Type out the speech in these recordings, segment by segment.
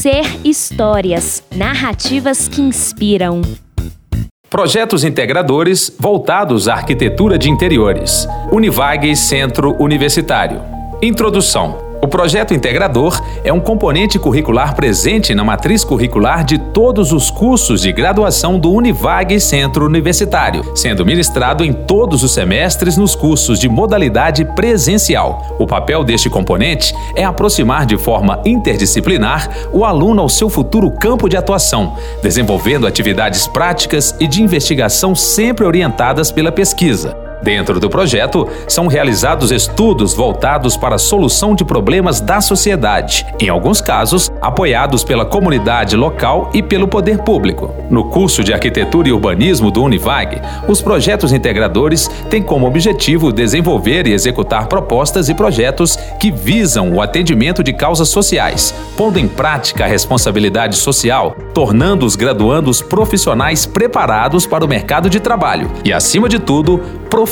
Ser histórias, narrativas que inspiram. Projetos integradores voltados à arquitetura de interiores. Univag Centro Universitário. Introdução. O projeto integrador é um componente curricular presente na matriz curricular de todos os cursos de graduação do Univag Centro Universitário, sendo ministrado em todos os semestres nos cursos de modalidade presencial. O papel deste componente é aproximar de forma interdisciplinar o aluno ao seu futuro campo de atuação, desenvolvendo atividades práticas e de investigação sempre orientadas pela pesquisa. Dentro do projeto, são realizados estudos voltados para a solução de problemas da sociedade, em alguns casos, apoiados pela comunidade local e pelo poder público. No curso de Arquitetura e Urbanismo do Univag, os projetos integradores têm como objetivo desenvolver e executar propostas e projetos que visam o atendimento de causas sociais, pondo em prática a responsabilidade social, tornando os graduandos profissionais preparados para o mercado de trabalho e, acima de tudo, profissionais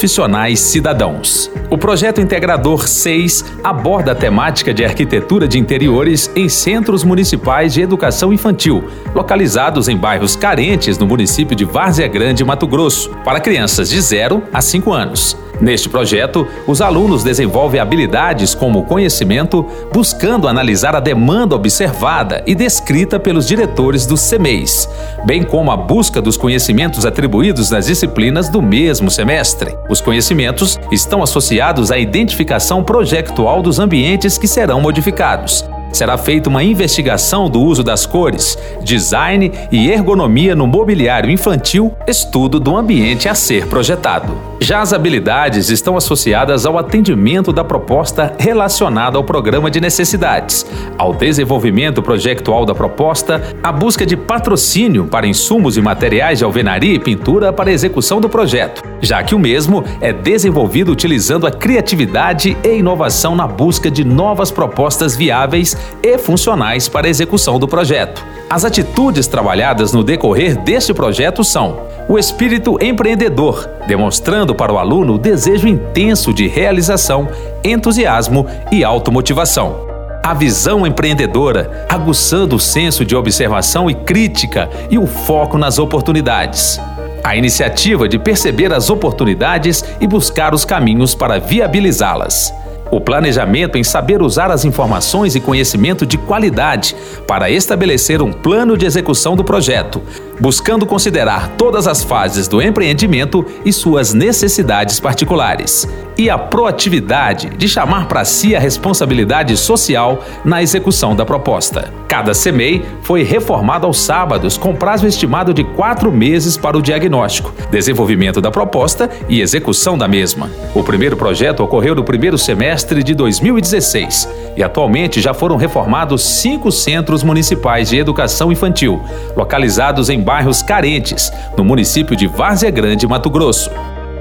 cidadãos. O projeto integrador 6 aborda a temática de arquitetura de interiores em centros municipais de educação infantil, localizados em bairros carentes no município de Várzea Grande, Mato Grosso, para crianças de 0 a 5 anos. Neste projeto, os alunos desenvolvem habilidades como conhecimento, buscando analisar a demanda observada e descrita pelos diretores dos CMEIs, bem como a busca dos conhecimentos atribuídos nas disciplinas do mesmo semestre. Os conhecimentos estão associados à identificação projetual dos ambientes que serão modificados, Será feita uma investigação do uso das cores, design e ergonomia no mobiliário infantil, estudo do ambiente a ser projetado. Já as habilidades estão associadas ao atendimento da proposta relacionada ao programa de necessidades, ao desenvolvimento projetual da proposta, à busca de patrocínio para insumos e materiais de alvenaria e pintura para a execução do projeto, já que o mesmo é desenvolvido utilizando a criatividade e inovação na busca de novas propostas viáveis e funcionais para a execução do projeto. As atitudes trabalhadas no decorrer deste projeto são o espírito empreendedor, demonstrando para o aluno o desejo intenso de realização, entusiasmo e automotivação. A visão empreendedora, aguçando o senso de observação e crítica e o foco nas oportunidades. A iniciativa de perceber as oportunidades e buscar os caminhos para viabilizá-las. O planejamento em saber usar as informações e conhecimento de qualidade para estabelecer um plano de execução do projeto, buscando considerar todas as fases do empreendimento e suas necessidades particulares. E a proatividade de chamar para si a responsabilidade social na execução da proposta. Cada CMEI foi reformado aos sábados, com prazo estimado de quatro meses para o diagnóstico, desenvolvimento da proposta e execução da mesma. O primeiro projeto ocorreu no primeiro semestre de 2016 e atualmente já foram reformados cinco centros municipais de educação infantil, localizados em bairros carentes, no município de Várzea Grande, Mato Grosso.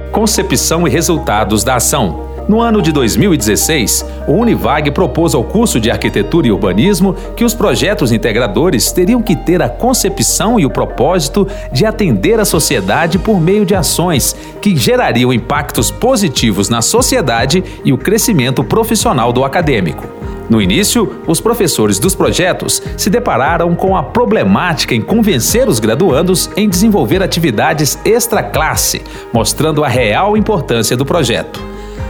Concepção e resultados da ação. No ano de 2016, o Univag propôs ao curso de Arquitetura e Urbanismo que os projetos integradores teriam que ter a concepção e o propósito de atender a sociedade por meio de ações que gerariam impactos positivos na sociedade e o crescimento profissional do acadêmico. No início, os professores dos projetos se depararam com a problemática em convencer os graduandos em desenvolver atividades extra-classe, mostrando a real importância do projeto.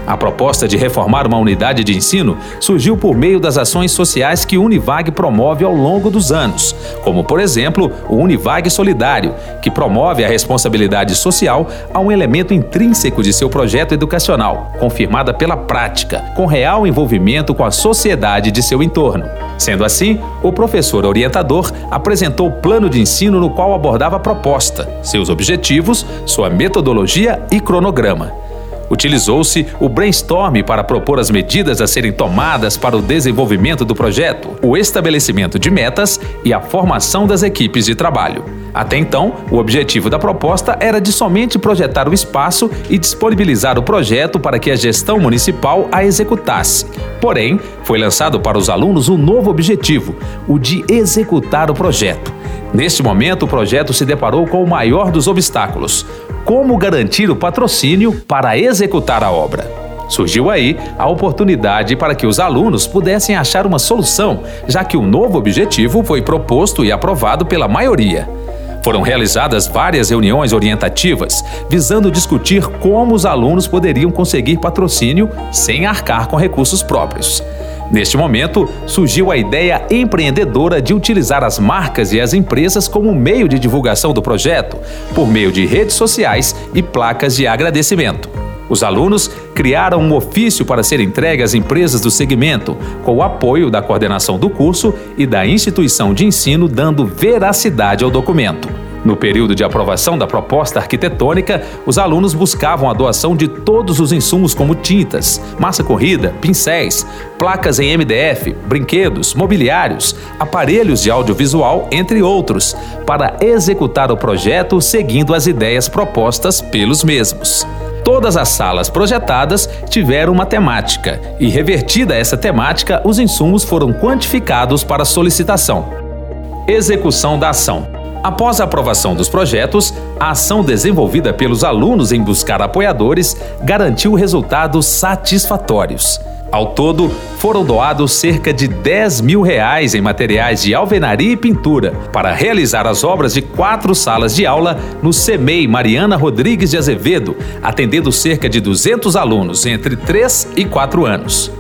A proposta de reformar uma unidade de ensino surgiu por meio das ações sociais que o Univag promove ao longo dos anos, como, por exemplo, o Univag Solidário, que promove a responsabilidade social a um elemento intrínseco de seu projeto educacional, confirmada pela prática, com real envolvimento com a sociedade de seu entorno. Sendo assim, o professor orientador apresentou o plano de ensino no qual abordava a proposta, seus objetivos, sua metodologia e cronograma. Utilizou-se o brainstorm para propor as medidas a serem tomadas para o desenvolvimento do projeto, o estabelecimento de metas e a formação das equipes de trabalho. Até então, o objetivo da proposta era de somente projetar o espaço e disponibilizar o projeto para que a gestão municipal a executasse. Porém, foi lançado para os alunos um novo objetivo, o de executar o projeto. Neste momento, o projeto se deparou com o maior dos obstáculos: como garantir o patrocínio para executar a obra. Surgiu aí a oportunidade para que os alunos pudessem achar uma solução, já que o novo objetivo foi proposto e aprovado pela maioria. Foram realizadas várias reuniões orientativas, visando discutir como os alunos poderiam conseguir patrocínio sem arcar com recursos próprios. Neste momento, surgiu a ideia empreendedora de utilizar as marcas e as empresas como meio de divulgação do projeto, por meio de redes sociais e placas de agradecimento. Os alunos criaram um ofício para ser entregue às empresas do segmento, com o apoio da coordenação do curso e da instituição de ensino, dando veracidade ao documento. No período de aprovação da proposta arquitetônica, os alunos buscavam a doação de todos os insumos como tintas, massa corrida, pincéis, placas em MDF, brinquedos, mobiliários, aparelhos de audiovisual, entre outros, para executar o projeto seguindo as ideias propostas pelos mesmos. Todas as salas projetadas tiveram uma temática, e revertida essa temática, os insumos foram quantificados para solicitação. Execução da ação. Após a aprovação dos projetos, a ação desenvolvida pelos alunos em buscar apoiadores garantiu resultados satisfatórios. Ao todo, foram doados cerca de 10 mil reais em materiais de alvenaria e pintura para realizar as obras de quatro salas de aula no CEMEI Mariana Rodrigues de Azevedo, atendendo cerca de 200 alunos entre 3 e 4 anos.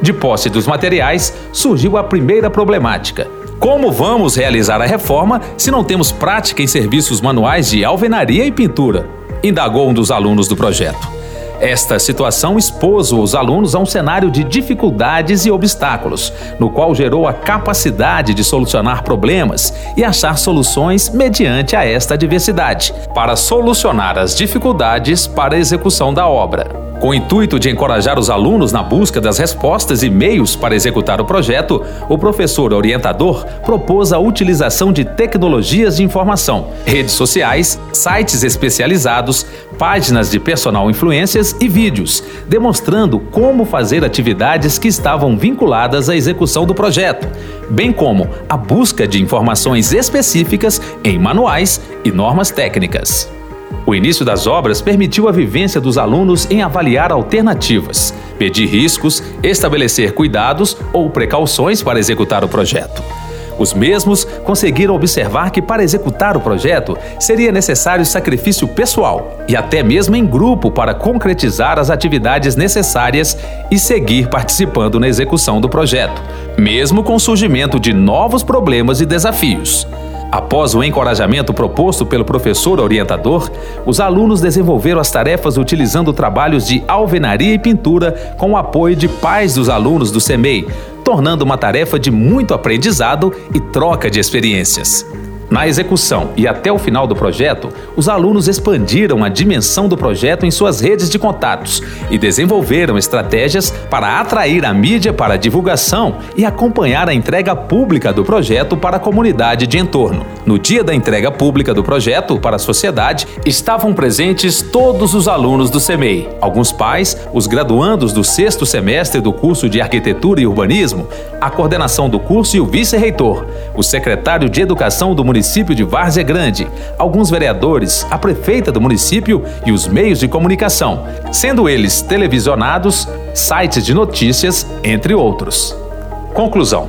De posse dos materiais, surgiu a primeira problemática como vamos realizar a reforma se não temos prática em serviços manuais de alvenaria e pintura? Indagou um dos alunos do projeto. Esta situação expôs os alunos a um cenário de dificuldades e obstáculos, no qual gerou a capacidade de solucionar problemas e achar soluções mediante a esta diversidade, para solucionar as dificuldades para a execução da obra. Com o intuito de encorajar os alunos na busca das respostas e meios para executar o projeto, o professor orientador propôs a utilização de tecnologias de informação, redes sociais, sites especializados, páginas de personal influências e vídeos, demonstrando como fazer atividades que estavam vinculadas à execução do projeto, bem como a busca de informações específicas em manuais e normas técnicas. O início das obras permitiu a vivência dos alunos em avaliar alternativas, medir riscos, estabelecer cuidados ou precauções para executar o projeto. Os mesmos conseguiram observar que para executar o projeto seria necessário sacrifício pessoal e até mesmo em grupo para concretizar as atividades necessárias e seguir participando na execução do projeto, mesmo com o surgimento de novos problemas e desafios. Após o encorajamento proposto pelo professor orientador, os alunos desenvolveram as tarefas utilizando trabalhos de alvenaria e pintura com o apoio de pais dos alunos do CEMEI, tornando uma tarefa de muito aprendizado e troca de experiências. Na execução e até o final do projeto, os alunos expandiram a dimensão do projeto em suas redes de contatos e desenvolveram estratégias para atrair a mídia para a divulgação e acompanhar a entrega pública do projeto para a comunidade de entorno. No dia da entrega pública do projeto para a sociedade, estavam presentes todos os alunos do CEMEI, alguns pais, os graduandos do sexto semestre do curso de Arquitetura e Urbanismo, a coordenação do curso e o vice-reitor, o secretário de Educação do município município de Várzea Grande, alguns vereadores, a prefeita do município e os meios de comunicação, sendo eles televisionados, sites de notícias, entre outros. Conclusão.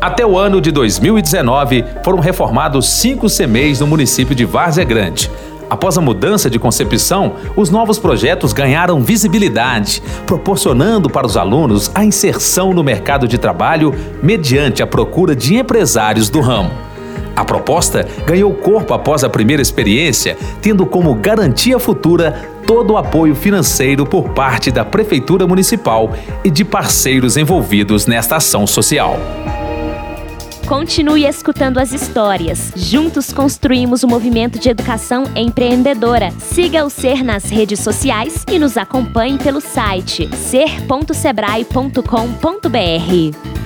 Até o ano de 2019, foram reformados cinco CMEs no município de Várzea Grande. Após a mudança de concepção, os novos projetos ganharam visibilidade, proporcionando para os alunos a inserção no mercado de trabalho mediante a procura de empresários do ramo. A proposta ganhou corpo após a primeira experiência, tendo como garantia futura todo o apoio financeiro por parte da Prefeitura Municipal e de parceiros envolvidos nesta ação social. Continue escutando as histórias. Juntos construímos o movimento de educação empreendedora. Siga o Ser nas redes sociais e nos acompanhe pelo site ser.sebrae.com.br.